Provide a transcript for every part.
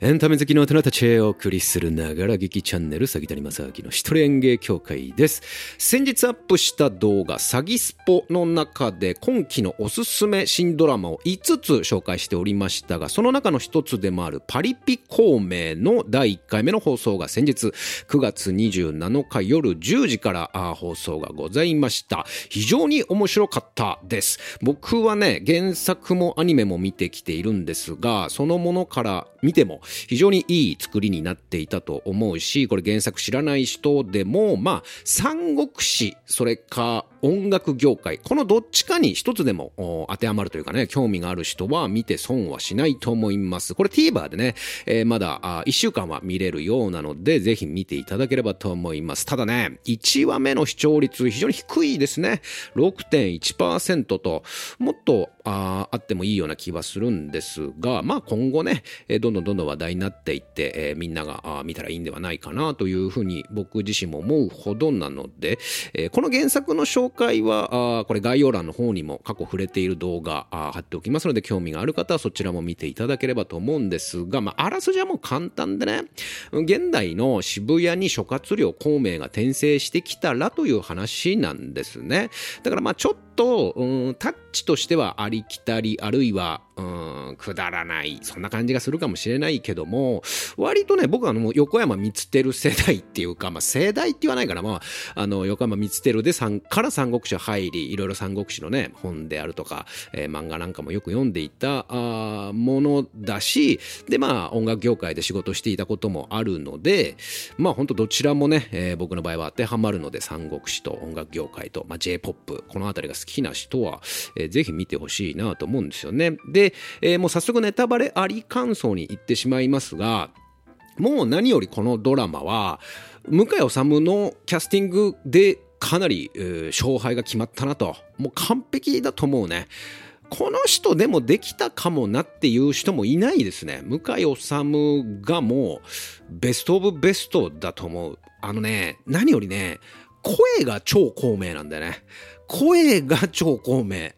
エンタメ好きの大人たちへお送りするながら劇チャンネル、詐欺谷正明の一人演芸協会です。先日アップした動画、詐欺スポの中で今期のおすすめ新ドラマを5つ紹介しておりましたが、その中の一つでもあるパリピ孔明の第1回目の放送が先日9月27日夜10時から放送がございました。非常に面白かったです。僕はね、原作もアニメも見てきているんですが、そのものから見ても非常にいい作りになっていたと思うし、これ原作知らない人でも、まあ、三国志、それか音楽業界、このどっちかに一つでも当てはまるというかね、興味がある人は見て損はしないと思います。これ TVer でね、えー、まだ1週間は見れるようなので、ぜひ見ていただければと思います。ただね、1話目の視聴率非常に低いですね。6.1%と、もっとああってもいいような気はするんですが、まあ今後ね、どんどんどんどん話題になっていって、えー、みんなが見たらいいんではないかなというふうに僕自身も思うほどなので、えー、この原作の紹紹介は、あこれ概要欄の方にも過去触れている動画貼っておきますので、興味がある方はそちらも見ていただければと思うんですが、まあ、あらすじはもう簡単でね、現代の渋谷に諸葛亮孔明が転生してきたらという話なんですね。だからまあちょっと、とうん、タッチとしてはありきたり、あるいは、うん、くだらない、そんな感じがするかもしれないけども、割とね、僕はあの、横山光輝世代っていうか、まあ、世代って言わないから、まあ、あの、横山光輝でさんから三国志入り、いろいろ三国志のね、本であるとか、えー、漫画なんかもよく読んでいたあものだし、で、まあ、音楽業界で仕事していたこともあるので、まあ、本当どちらもね、えー、僕の場合は当てはまるので、三国志と音楽業界と、まあ、J-POP、このあたりが好ききな人は、えー、ぜひ見てほしいなと思うんですよね。で、えー、もう早速ネタバレあり感想に行ってしまいますが、もう何よりこのドラマは、向井治のキャスティングでかなり、えー、勝敗が決まったなと。もう完璧だと思うね。この人でもできたかもなっていう人もいないですね。向井治がもうベストオブベストだと思う。あのね、何よりね、声が超孔明なんだよね。声が超孔明。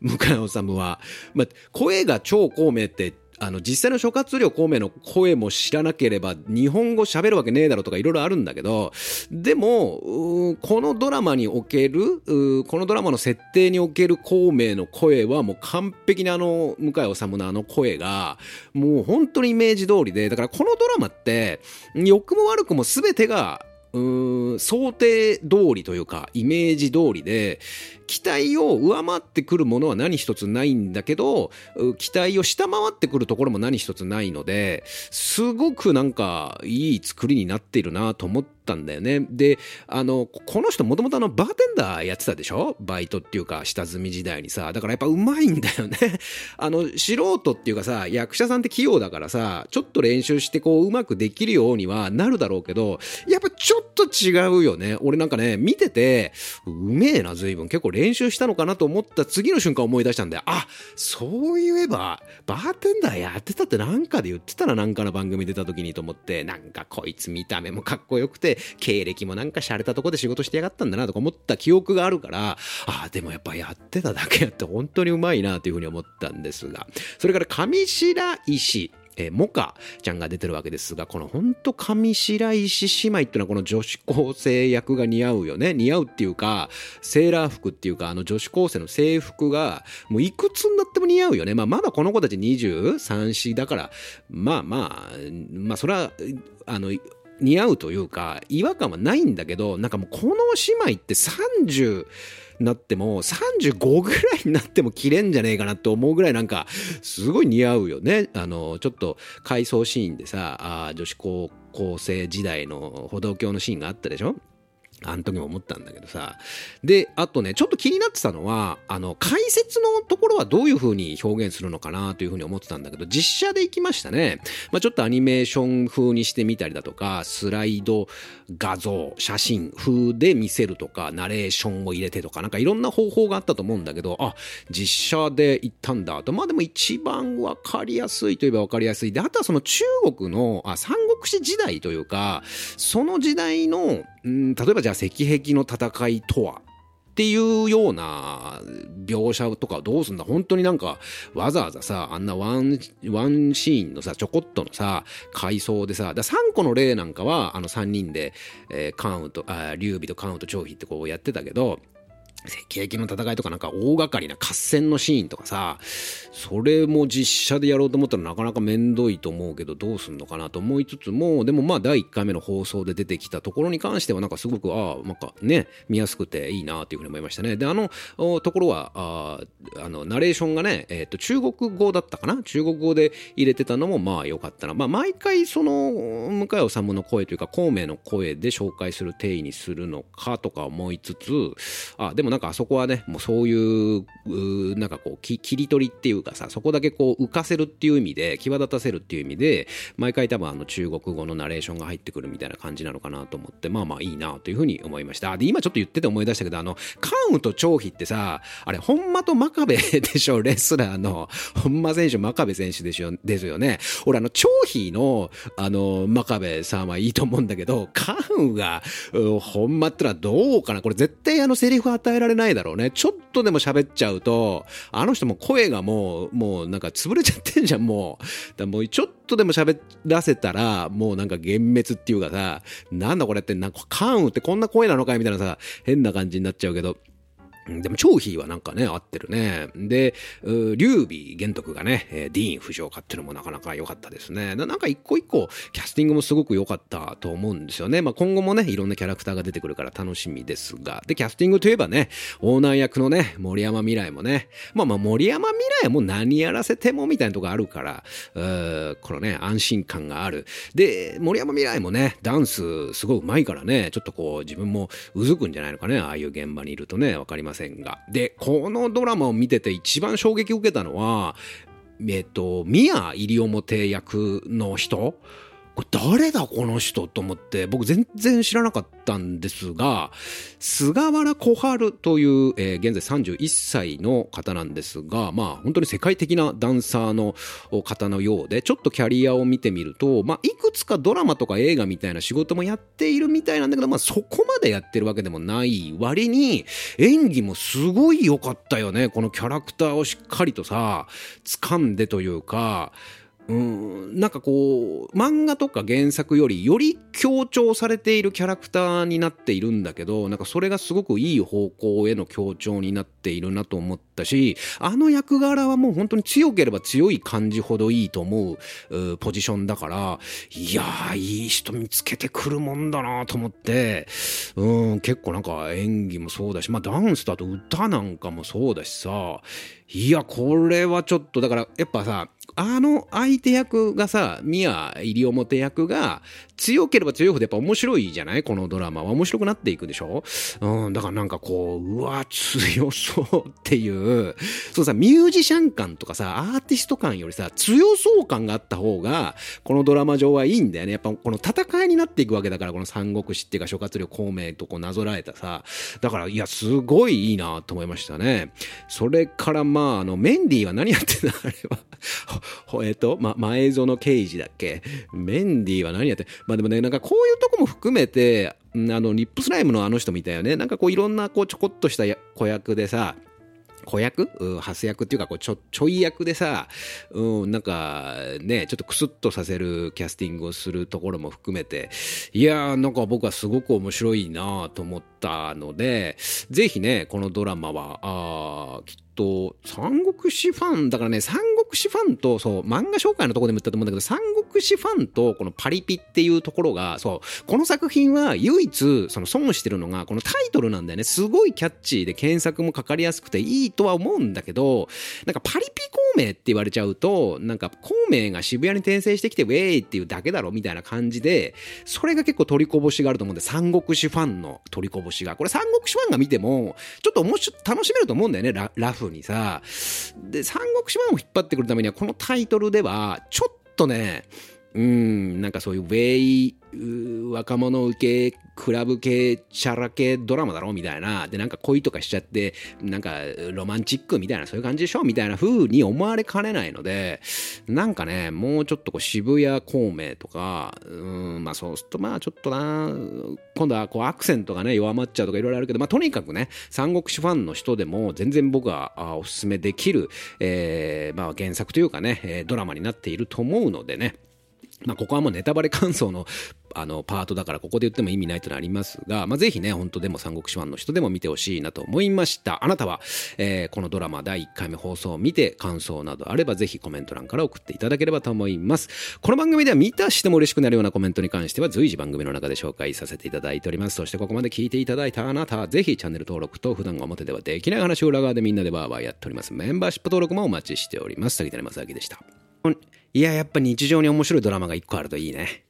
向井治は。まあ、声が超孔明ってあの、実際の諸葛亮孔明の声も知らなければ、日本語喋るわけねえだろとかいろいろあるんだけど、でも、このドラマにおける、このドラマの設定における孔明の声はもう完璧なあの、向井治のあの声が、もう本当にイメージ通りで、だからこのドラマって、良くも悪くも全てが、想定通りというか、イメージ通りで、期待を上回ってくるものは何一つないんだけど、期待を下回ってくるところも何一つないので、すごくなんかいい作りになっているなと思ったんだよね。で、あの、この人もともとあの、バーテンダーやってたでしょ？バイトっていうか、下積み時代にさ。だからやっぱうまいんだよね。あの、素人っていうかさ、役者さんって器用だからさ、ちょっと練習してこう、うまくできるようにはなるだろうけど、やっぱちょっと違うよね。俺なんかね、見てて、うめえな、随分。結構練習したのかなと思った次の瞬間思い出したんで、あ、そういえば、バーテンダーやってたってなんかで言ってたらなんかの番組出た時にと思って、なんかこいつ見た目もかっこよくて、経歴もなんか洒落たとこで仕事してやがったんだなとか思った記憶があるから、あ、でもやっぱやってただけやって本当にうまいなというふうに思ったんですが、それから上白石、えー、モカちゃんが出てるわけですが、このほんと上白石姉妹っていうのはこの女子高生役が似合うよね。似合うっていうか、セーラー服っていうか、あの女子高生の制服が、もういくつになっても似合うよね。まあまだこの子たち23、4だから、まあまあ、まあそれは、あの、似合うというか、違和感はないんだけど、なんかもうこの姉妹って30、なっても、35ぐらいになっても着れんじゃねえかなって思うぐらいなんか、すごい似合うよね。あの、ちょっと回想シーンでさ、あ女子高校生時代の歩道橋のシーンがあったでしょ？あの時も思ったんだけどさ。で、あとね、ちょっと気になってたのは、あの、解説のところはどういう風に表現するのかなという風に思ってたんだけど、実写で行きましたね。まあ、ちょっとアニメーション風にしてみたりだとか、スライド画像、写真風で見せるとか、ナレーションを入れてとか、なんかいろんな方法があったと思うんだけど、あ、実写で行ったんだと。まあでも一番わかりやすいといえばわかりやすい。で、あとはその中国の、あ、三国志時代というか、その時代の、うん、例えばじゃあ石壁の戦いとはっていうような描写とかどうすんだ？本当になんかわざわざさあんなワンワンシーンのさちょこっとのさ回想でさだ3個の例なんかはあの3人で、えー、カウントあ劉備とカウント張飛ってこうやってたけど赤壁の戦いとかなんか大掛かりな合戦のシーンとかさ、それも実写でやろうと思ったらなかなかめんどいと思うけどどうすんのかなと思いつつも、でもまあ第1回目の放送で出てきたところに関してはなんかすごく、ああ、なんかね、見やすくていいなっていうふうに思いましたね。で、あのところは、ああの、ナレーションがね、えっ、ー、と、中国語だったかな？中国語で入れてたのもまあ良かったな。まあ毎回その、向井治の声というか、孔明の声で紹介する定位にするのかとか思いつつ、あ、でもなんかあそこはね、もうそういう、うなんかこう、切り取りっていうかさ、そこだけこう浮かせるっていう意味で、際立たせるっていう意味で、毎回多分あの中国語のナレーションが入ってくるみたいな感じなのかなと思って、まあまあいいなというふうに思いました。で、今ちょっと言ってて思い出したけど、あの、カウンと張飛ってさ、あれ、本間と真壁 でしょ、レスラーの、本間選手、真壁選手でしょ、ですよね。俺、あの、張飛の、あの、真壁さんはいいと思うんだけど、カウンが、本間ってのはどうかなこれ絶対あのセリフ与えられないだろうね。ちょっとでも喋っちゃうと、あの人も声がもう、もうなんか潰れちゃってんじゃん、もう。だもうちょっとでも喋らせたら、もうなんか幻滅っていうかさ、なんだこれって、なんかカウってこんな声なのかいみたいなさ、変な感じになっちゃうけど。でも、張飛はなんかね、合ってるね。で、劉備玄徳がね、ディーン・藤岡っていうのもなかなか良かったですね。なんか一個一個、キャスティングもすごく良かったと思うんですよね。まあ、今後もね、いろんなキャラクターが出てくるから楽しみですが。で、キャスティングといえばね、オーナー役のね、森山未来もね、まあまあ、森山未来も何やらせてもみたいなとこあるから、このね、安心感がある。で、森山未来もね、ダンスすごい上手いからね、ちょっとこう、自分もうずくんじゃないのかね、ああいう現場にいるとね、わかりますせんが。で、このドラマを見てて一番衝撃を受けたのは、えっと、宮入表役の人誰だこの人と思って僕全然知らなかったんですが菅原小春という、えー、現在31歳の方なんですがまあ本当に世界的なダンサーの方のようでちょっとキャリアを見てみると、まあ、いくつかドラマとか映画みたいな仕事もやっているみたいなんだけど、まあ、そこまでやってるわけでもない割に演技もすごい良かったよね。このキャラクターをしっかりとさ掴んでというかうん、なんかこう漫画とか原作よりより強調されているキャラクターになっているんだけどなんかそれがすごくいい方向への強調になっているなと思ったしあの役柄はもう本当に強ければ強い感じほどいいと思うポジションだからいやーいい人見つけてくるもんだなと思ってうん結構なんか演技もそうだしまあダンスだと歌なんかもそうだしさいやこれはちょっとだからやっぱさあの相手役がさ、宮入表役が強ければ強いほどやっぱ面白いじゃない？このドラマは面白くなっていくでしょ？うん、だからなんかこう、うわ、強そうっていう、そうさ、ミュージシャン感とかさ、アーティスト感よりさ、強そう感があった方が、このドラマ上はいいんだよね。やっぱこの戦いになっていくわけだから、この三国志っていうか諸葛亮孔明とこうなぞらえたさ、だから、いや、すごいいいなと思いましたね。それからまあ、あの、メンディーは何やってんだ？あれは。えっと、ま、前園刑事だっけ？メンディーは何やってまあでもね、なんかこういうとこも含めて、あの、リップスライムのあの人みたいよね。なんかこういろんなこうちょこっとした子役でさ、子役？うん、ハス役っていうか、こうちょ、ちょい役でさ、うん、なんかね、ちょっとクスッとさせるキャスティングをするところも含めて、いやー、なんか僕はすごく面白いなと思ったので、ぜひね、このドラマは、あきっと、三国志ファン、だからね、三国志ファンと、そう、漫画紹介のとこでも言ったと思うんだけど、三国志ファンと、このパリピっていうところが、そう、この作品は唯一、その損してるのが、このタイトルなんだよね。すごいキャッチーで検索もかかりやすくていいとは思うんだけど、なんかパリピ孔明って言われちゃうと、なんか孔明が渋谷に転生してきて、ウェイっていうだけだろみたいな感じで、それが結構取りこぼしがあると思うんで、三国志ファンの取りこぼしが。これ三国志ファンが見ても、ちょっと面白楽しめると思うんだよね、ララフにさ。で、三国志ファンを引っ張ってくるためには、このタイトルでは、ちょっとね、うん、なんかそういうウェイ、若者受け、クラブ系、チャラ系ドラマだろみたいな。で、なんか恋とかしちゃって、なんかロマンチックみたいな、そういう感じでしょ？みたいな風に思われかねないので、なんかね、もうちょっとこう渋谷孔明とか、うん、まあそうするとまあちょっとな、今度はこうアクセントがね、弱まっちゃうとかいろいろあるけど、まあとにかくね、三国志ファンの人でも全然僕はおすすめできる、えー、まあ原作というかね、ドラマになっていると思うのでね、まあ、ここはもうネタバレ感想のあのパートだからここで言っても意味ないとなりますが、まあ、ぜひね、本当でも三国志ファンの人でも見てほしいなと思いました。あなたは、えー、このドラマ第1回目放送を見て感想などあればぜひコメント欄から送っていただければと思います。この番組では見たしても嬉しくなるようなコメントに関しては随時番組の中で紹介させていただいております。そしてここまで聞いていただいたあなた、ぜひチャンネル登録と普段表ではできない話を裏側でみんなでバーバーやっております。メンバーシップ登録もお待ちしております。杉谷正明でした。いや、やっぱ日常に面白いドラマが1個あるといいね。